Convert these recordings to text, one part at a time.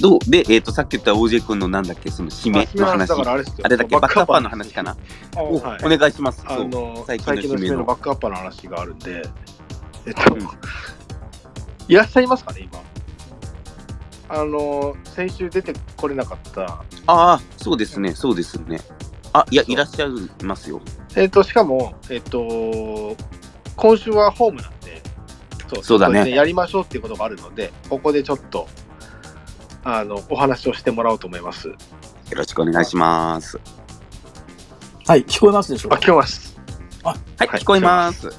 どうで、えっ、と、さっき言った OJ 君のなんだっけ、その締めの話。あれあれだっけ、バックアッパーの話かな。おはいお願いします。あの最最近の締めの。バックアッパーの話があるんで、えっと、う んいらっしゃいますかね、今。あの、先週出てこれなかった、ああ、そうですね、そうですね。あ、いや、いらっしゃいますよ。えっと、しかも、えっと、今週はホームなんで、そうそうだねやりましょうっていうことがあるので、ここでちょっと、あの、お話をしてもらおうと思います。よろしくお願いします。はい、聞こえますでしょうあ、か聞こえます。はい、はい聞こえます。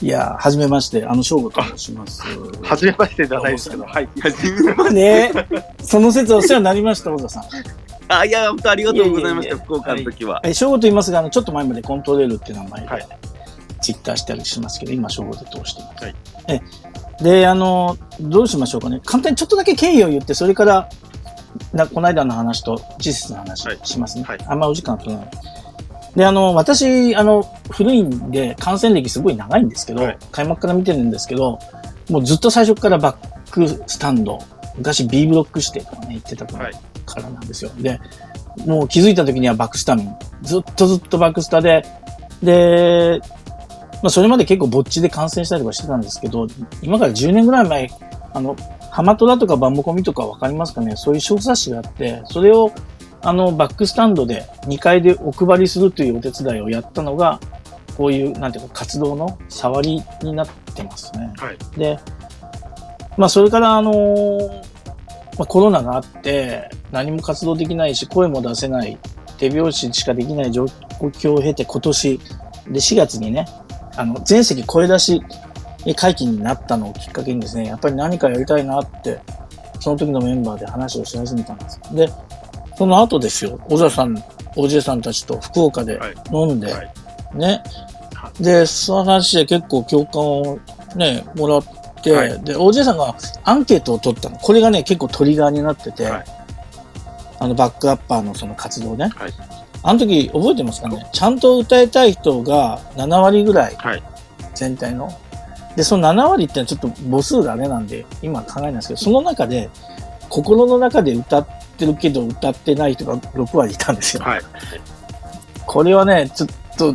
いやー、はじめまして、あの、翔吾と申します。はじめましてじゃないですけど、はい。はじめまして。ねその説お世話になりました、小田さん。あ、いや、本当ありがとうございました、いやいやいや福岡の時は。え、翔吾と言いますが、あの、ちょっと前までコントレールっていう名前で、はいツイッターしたりしますけど、今、翔吾で通してます。はいえ、で、あの、どうしましょうかね。簡単にちょっとだけ経緯を言って、それから、なこの間の話と事実の話はいしますね。はいあんまお時間取らない。で、あの、私、あの、古いんで、感染歴すごい長いんですけど、はい開幕から見てるんですけど、もうずっと最初からバックスタンド、昔 B ブロックしてとかね、言ってたからなんですよ。で、もう気づいた時にはバックスタ民。ずっとずっとバックスタで、で、まあそれまで結構ぼっちで感染したりとかしてたんですけど、今から10年ぐらい前、あの、ハマトラとかバンボコミとかわかりますかね？そういう小冊子があって、それをあの、バックスタンドで2階でお配りするというお手伝いをやったのが、こういう、なんていうか、活動の触りになってますね。はい。で、まあ、それから、あのーまあ、コロナがあって、何も活動できないし、声も出せない、手拍子しかできない状況を経て、今年、で、4月にね、あの、全席声出し会期になったのをきっかけにですね、やっぱり何かやりたいなって、その時のメンバーで話をし始めたんです。で、その後ですよ、小沢さん、OJ さんたちと福岡ではい飲んで、はいねは。で、その話で結構共感をね、もらって、はいで、OJ さんがアンケートを取ったの。これがね、結構トリガーになってて、はいあの、バックアッパーのその活動ね。はいあの時、覚えてますかね？ちゃんと歌いたい人が7割ぐらい、はい全体の。で、その7割ってのはちょっと母数があれなんで、今考えないんですけど、その中で、心の中で歌ってるけど歌ってない人が6割いたんですよ。はい。これはね、ちょっと、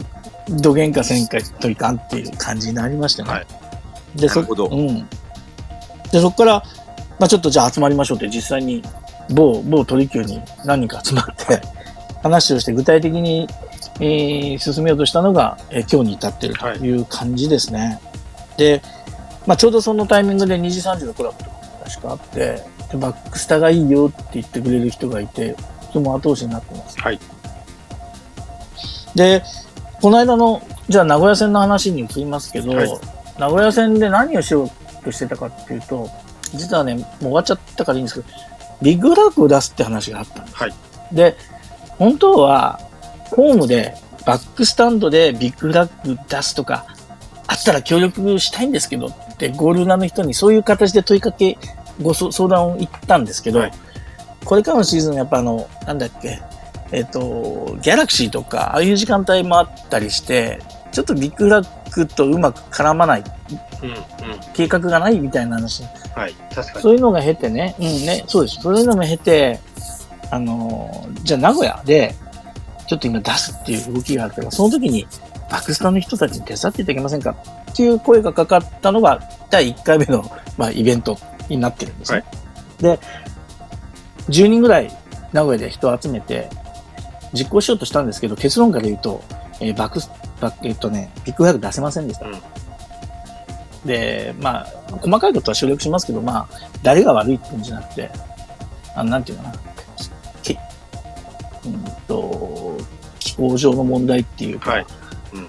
どげんかせんかといかんっていう感じになりましたね。はいで、そうん。で、そこから、まあちょっとじゃあ集まりましょうって実際に某、某取り級に何人か集まって、話をして具体的に、えー進めようとしたのが、えー今日に至っているという感じですね。で、まあちょうどそのタイミングで2時3時のコラボとかも確かあって、でバックスタがいいよって言ってくれる人がいて、とても後押しになってます。はい。で、この間の、じゃあ名古屋線の話に移りますけど、はい名古屋線で何をしようとしてたかっていうと、実はね、もう終わっちゃったからいいんですけど、ビッグフラッグを出すって話があったんです。はいで、本当は、ホームで、バックスタンドでビッグフラッグ出すとか、あったら協力したいんですけどって、ゴール裏の人にそういう形で問いかけ、ご相相談を言ったんですけど、はいこれからのシーズン、やっぱあの、なんだっけ、えっ、と、ギャラクシーとか、ああいう時間帯もあったりして、ちょっとビッグフラッグとうまく絡まない、うん。うん。計画がないみたいな話。はい。確かに。そういうのが経てね、うんね、そうです。そういうのも経て、あのー、じゃあ名古屋で、ちょっと今出すっていう動きがあるから、その時にバックスタの人たちに手伝っていただけませんか？っていう声がかかったのが、第1回目の、まあ、イベントになってるんですね。で、10人ぐらい名古屋で人を集めて、実行しようとしたんですけど、結論から言うと、えーバックス、バえっとね、ビッグフラッグ出せませんでした。うんで、まあ、細かいことは省略しますけど、まあ、誰が悪いっていうんじゃなくて、あの、なんていうかな、気候上の問題っていうか、はい。うん。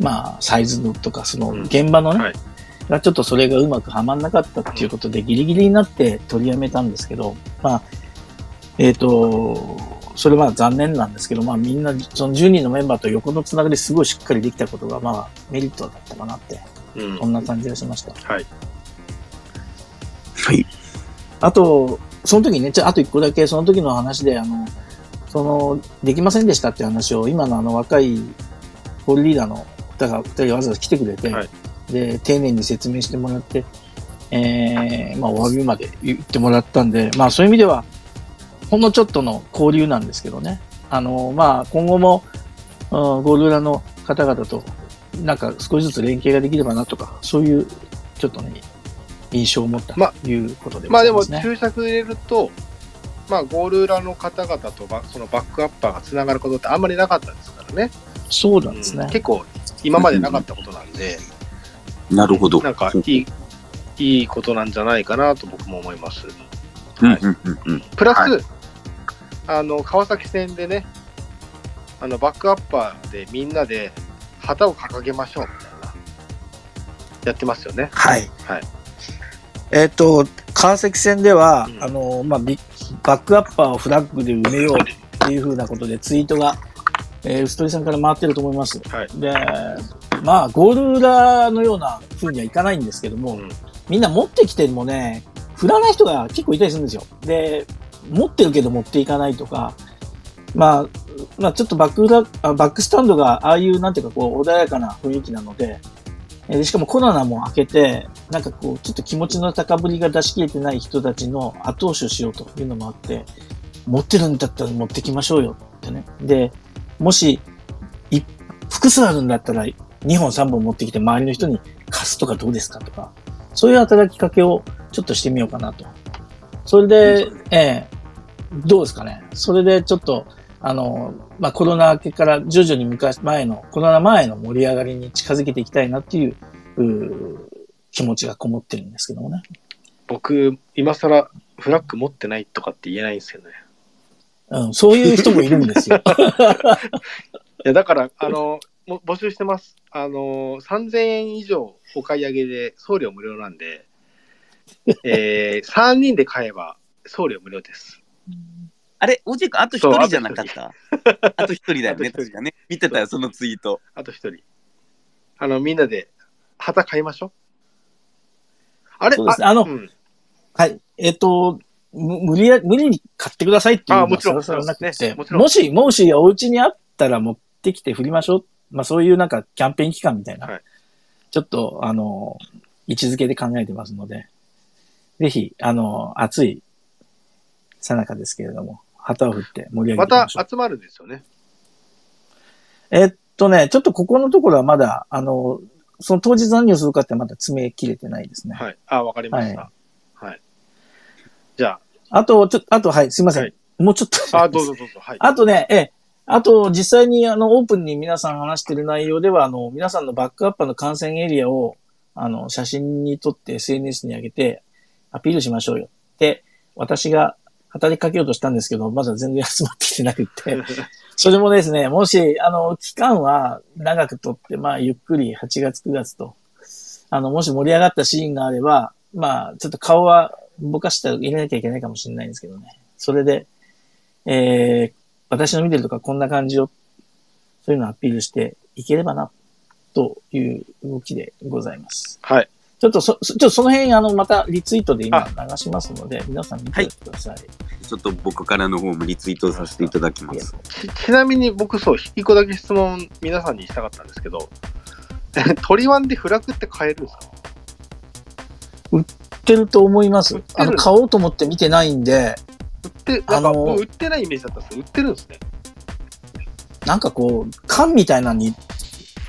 まあ、サイズのとか、そのうん現場のね、はいがちょっとそれがうまくはまんなかったっていうことで、ギリギリになって取りやめたんですけど、まあ、えっ、と、それは残念なんですけど、まあみんな、その10人のメンバーと横のつながりすごいしっかりできたことが、まあメリットだったかなって、うんこ。んな感じがしました。はい。はい。あと、その時にね、ちょあと一個だけその時の話で、あの、その、できませんでしたって話を、今のあの若いホールリーダーの方が、二人わざわざ来てくれて、はいで、丁寧に説明してもらって、えー、まあ、お詫びまで言ってもらったんで、まあ、そういう意味では、ほんのちょっとの交流なんですけどね。あの、まあ、今後も、うんゴール裏の方々と、なんか少しずつ連携ができればなとか、そういう、ちょっとね、印象を持ったまということでごまあますね。注釈入れると、まあゴール裏の方々とばそのバックアッパーがつながることってあんまりなかったですからね。そうなんですねうん。結構今までなかったことなんで、なるほど。なんかいい、いいことなんじゃないかなと僕も思います。うんうんうんうん。プラス、はあの、川崎戦でね、あの、バックアッパーでみんなで旗を掲げましょうみたいな、やってますよね。はい。はい。えっ、と、川崎戦では、うんあの、まあ、ビバックアッパーをフラッグで埋めようっていうふうなことでツイートが、えー、薄鳥さんから回ってると思います。はい。で、まあ、ゴール裏のような風にはいかないんですけども、うんみんな持ってきてもね、振らない人が結構いたりするんですよ。で、持ってるけど持っていかないとか、まあ、まあちょっとバック裏、あバックスタンドがああいうなんていうかこう穏やかな雰囲気なので、えーでしかもコロナも明けて、なんかこうちょっと気持ちの高ぶりが出し切れてない人たちの後押しをしようというのもあって、持ってるんだったら持ってきましょうよってね。で、もし、い複数あるんだったら2本3本持ってきて周りの人に貸すとかどうですかとか、そういう働きかけをちょっとしてみようかなと。それで、ええどうですかね。それでちょっと、あの、まあ、コロナ明けから徐々に昔、前の、コロナ前の盛り上がりに近づけていきたいなっていう、うー気持ちがこもってるんですけどもね。僕、今更フラッグ持ってないとかって言えないんですよね。うん、そういう人もいるんですよ。いや、だから、あの、も募集してます。あの、3000円以上お買い上げで送料無料なんで、えー、3人で買えば送料無料です。あれ、おじい君、あと一人じゃなかった？あと一人だよね、確かね。見てたよ、そのツイート。あと1人。あの、みんなで旗買いましょう？あれ？あのうん。はい。えっ、と、む無理や、無理に買ってくださいっていうのはあもちろん。なくね。て、もちろん。もし、もしお家にあったら持ってきて振りましょう。まあそういうなんかキャンペーン期間みたいな、はい。ちょっと、あの、位置づけで考えてますので、ぜひ、あの、暑いさなかですけれども、旗を振って盛り上げま。た集まるんですよね。えっとね、ちょっとここのところはまだ、あの、その当日何をするかってまだ詰め切れてないですね。はい。あ、わかりました。はい。じゃあと、ちょあと、はい、すいません。はいもうちょっと。あ、あ、どうぞどうぞ。はい。あとね、ええ、あと、実際に、あの、オープンに皆さん話してる内容では、あの、皆さんのバックアッパーの感染エリアを、あの、写真に撮って SNS に上げて、アピールしましょうよ。って、私が語りかけようとしたんですけど、まだ全然集まってきてなくて、それもですね、もし、あの、期間は長くとって、まあ、ゆっくり8月9月と、あの、もし盛り上がったシーンがあれば、まあ、ちょっと顔はぼかして入れなきゃいけないかもしれないんですけどね。それで、えー、私の見てるとかこんな感じを、そういうのをアピールしていければな、という動きでございます。はい。ちょっとそ、そちょっとその辺、あの、またリツイートで今流しますので、皆さん見てください。ちょっと僕からの方もリツイートさせていただきます。ちちなみに僕、そう、一個だけ質問皆さんにしたかったんですけど、鳥ワンでフラッグって買えるんですか？売ってると思います。あの、買おうと思って見てないんで、売って、なんかあ売ってないイメージだったんですけど、売ってるんですね。なんかこう、缶みたいなのに、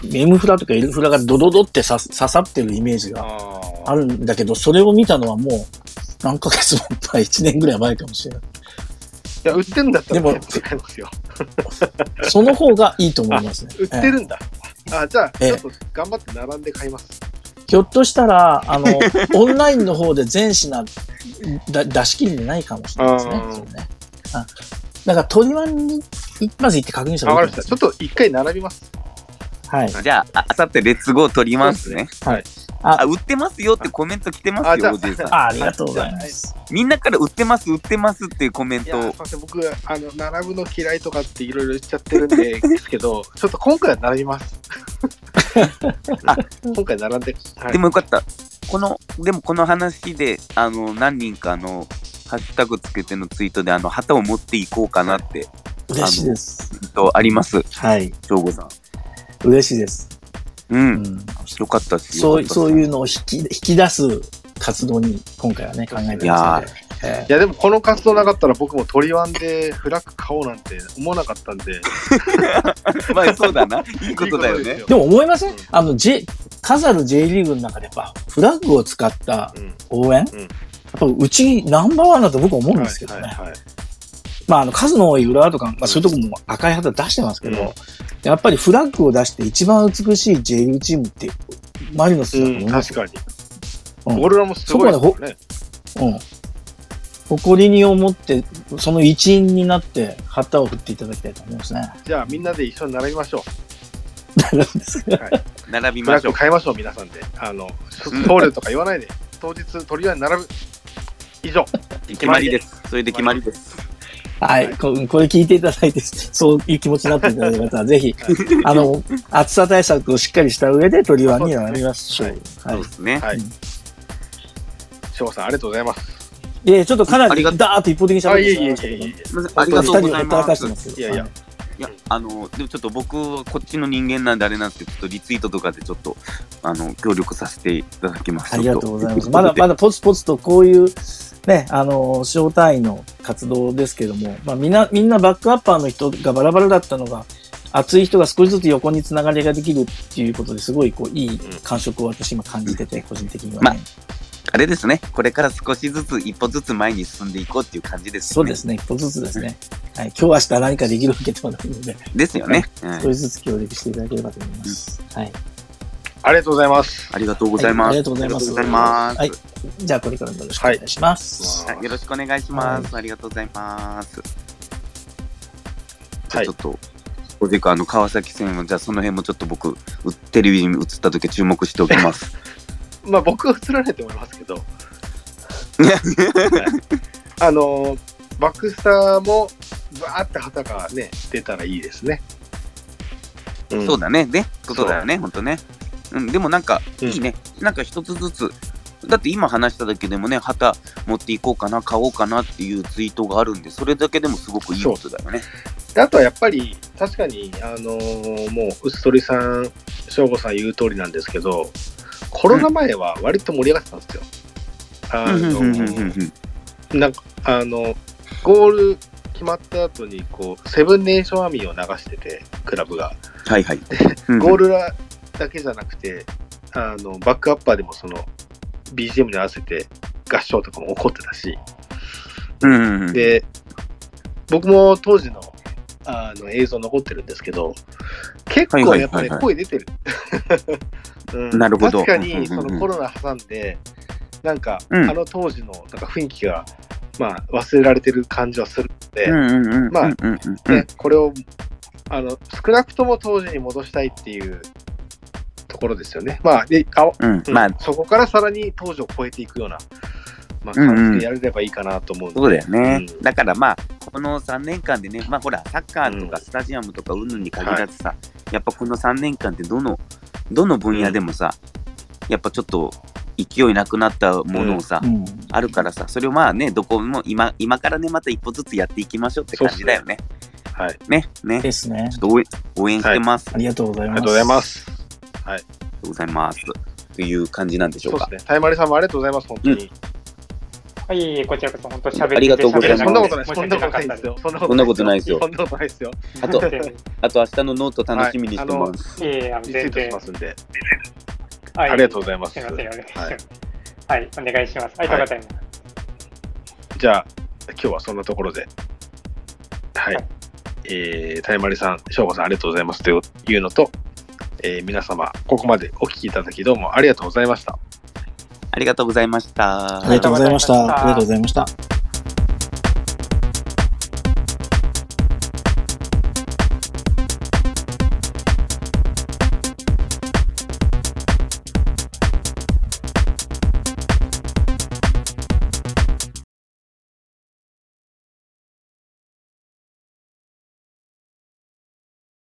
M フラとか L フラがドドドってさ刺さってるイメージがああるんだけど、それを見たのはもう、何ヶ月も前、1年ぐらい前かもしれない。いや、売ってるんだったらでもいますよ。その方がいいと思いますね。売ってええるんだ。あ、じゃあ、ええちょっと頑張って並んで買います。ひょっとしたら、あの、オンラインの方で全品だ出し切りでないかもしれないですね。ねあだから、鳥ワンに、まず行って確認した方がいいとりました。ちょっと一回並びます。はい。じゃあ、ああさってレッツゴー取りますね。はい。ああ、売ってますよってコメント来てますよ、おじいさん。あありがとうございます。みんなから売ってます、売ってますっていうコメンいや、すいトません、僕、あの、並ぶの嫌いとかっていろいろ言っちゃってるんで ですけど、ちょっと今回は並びます。あ今回並んで、はい、でもよかった。この、でもこの話で、あの、何人かの、ハッシュタグつけてのツイートで、あの、旗を持っていこうかなって、嬉しいです。とあります、はい。省吾さん。嬉しいです。う。うんん。よかったし。そう、そういうのを引き、引き出す活動に今回はね、考えていやますので。えいやでもこの活動なかったら僕も鳥ワンで フラッグ買おうなんて思わなかったんで。まあそうだな。いいことだよねいい。ーでも思いません、うんあの、J、数ある J リーグの中でやっぱ、フラッグを使ったうん応援、うんやっぱうちナンバーワンだと僕は思うんですけどね。はいはいはいまあ、あの、数の多い浦和とか、まあ、そういうとこも赤い旗出してますけど、うんやっぱりフラッグを出して一番美しい J リーグチームって、マリノスだと思いますよ。確かに。うんオーロラもすごいですからね。うん。誇りに思って、その一員になって、旗を振っていただきたいと思いますね。じゃあみんなで一緒に並びましょなんですがう。フラッ並びましょう。グ買いましょう、皆さんで。あの、うん送料とか言わないで、当日鳥ワンに並ぶ。以上。決まりです。それで決まりです。はいこ。これ聞いていただいて、そういう気持ちになっていただいた方は、ぜひ、あの、暑さ対策をしっかりした上で、鳥ワンに並びましょう。はいそうで。すね。はいうん。翔吾さん、ありがとうございます。いや、ちょっとかなり、ダーッと一方的に喋あ、っていえいえいしまいましたけどありがとうございます。いやいやはいいや、あの、でもちょっと僕はこっちの人間なんであれなんですけど、ちょっとリツイートとかでちょっと、あの、協力させていただきます。ありがとうございます。まだまだポツポツとこういう、ね、あの、小単位の活動ですけども、まあみんな、みんなバックアッパーの人がバラバラだったのが、熱い人が少しずつ横につながりができるっていうことですごい、こう、いい感触を私今感じてて、個人的にはね。まあれですね、これから少しずつ、一歩ずつ前に進んでいこうっていう感じですね。そうですね、一歩ずつですね。はい。今日明日何かできるわけではないので、ですよね。うん少しずつ協力していただければと思います。うございます。ありがとうございます。はいありがとうございますありがとうございます。はいじゃあ、これからもよろしくお願いします。はいはいよろしくお願いします。ありがとうございます。じゃあはいちょっと、おじかあの川崎戦は、じゃあその辺もちょっっと僕、うテレビに映った時注目しておきます。まあ僕は映らないと思いますけど、あの、バックスターも、バーって旗がね、出たらいいですね。うんそうだね。で、ことだよね、ほんとね。うん、でもなんか、うんいいね。なんか一つずつ、だって今話しただけでもね、旗持っていこうかな、買おうかなっていうツイートがあるんで、それだけでもすごくいいことだよね。であとはやっぱり、確かに、あのーもう、薄鳥さん、省吾さん言う通りなんですけど、コロナ前は割と盛り上がってたんですよ。なんか、あの、ゴール決まった後に、こう、セブンネーションアーミーを流してて、クラブが。はいはい。ゴールラだけじゃなくて、あの、バックアッパーでもその、BGM に合わせて合唱とかも起こってたし、うん。うんうん、で、僕も当時のあの映像残ってるんですけど、結構やっぱり声出てる。うん。なるほど。確かにそのコロナ挟んで、なんか、うん。あの当時のなんか雰囲気が、まあ、忘れられてる感じはするので、うんうんうんまあね、これをあの少なくとも当時に戻したいっていうところですよね。まあ、であうん、うんまあ、そこからさらに当時を超えていくような、まあ、うんうん感じでやれればいいかなと思うんで、そうだよね。うんだからまあ、この3年間でね、まあほら、サッカーとうんかスタジアムとかうんぬんに限らずさ、やっぱこの3年間ってどの、どの分野でもさ、やっぱちょっと勢いなくなったものをさ、うん。あるからさ、それをまあね、どこも今、今からね、また一歩ずつやっていきましょうって感じだよね。はい。ね、ね。ですねちょっ。と応援応援してます。ありがとうございます。ありがとうございます。ありがとうございます。という感じなんでしょかそううで。すね。タイマリさんもありがとうございます、本当に。はい、こちらこそ本当喋ってありがとうございますそんなことない、申しそんなことないですよ。そんなことないですよそんなことないですよ。あと、であと明日のノート楽しみにしてます。いえいえ、あのリツイートし全然。ますんで。はいありがとうございますすみません、お願いします。はいはい、お願いします。ありがとうございます。じゃあ、今日はそんなところで。はいはい。えー、タイマリさん、翔吾さん、ありがとうございますというのと、えー皆様、ここまでお聞きいただきどうもありがとうございました。ありがとうございました。ありがとうございました。ありがとうございましたありがとうございました。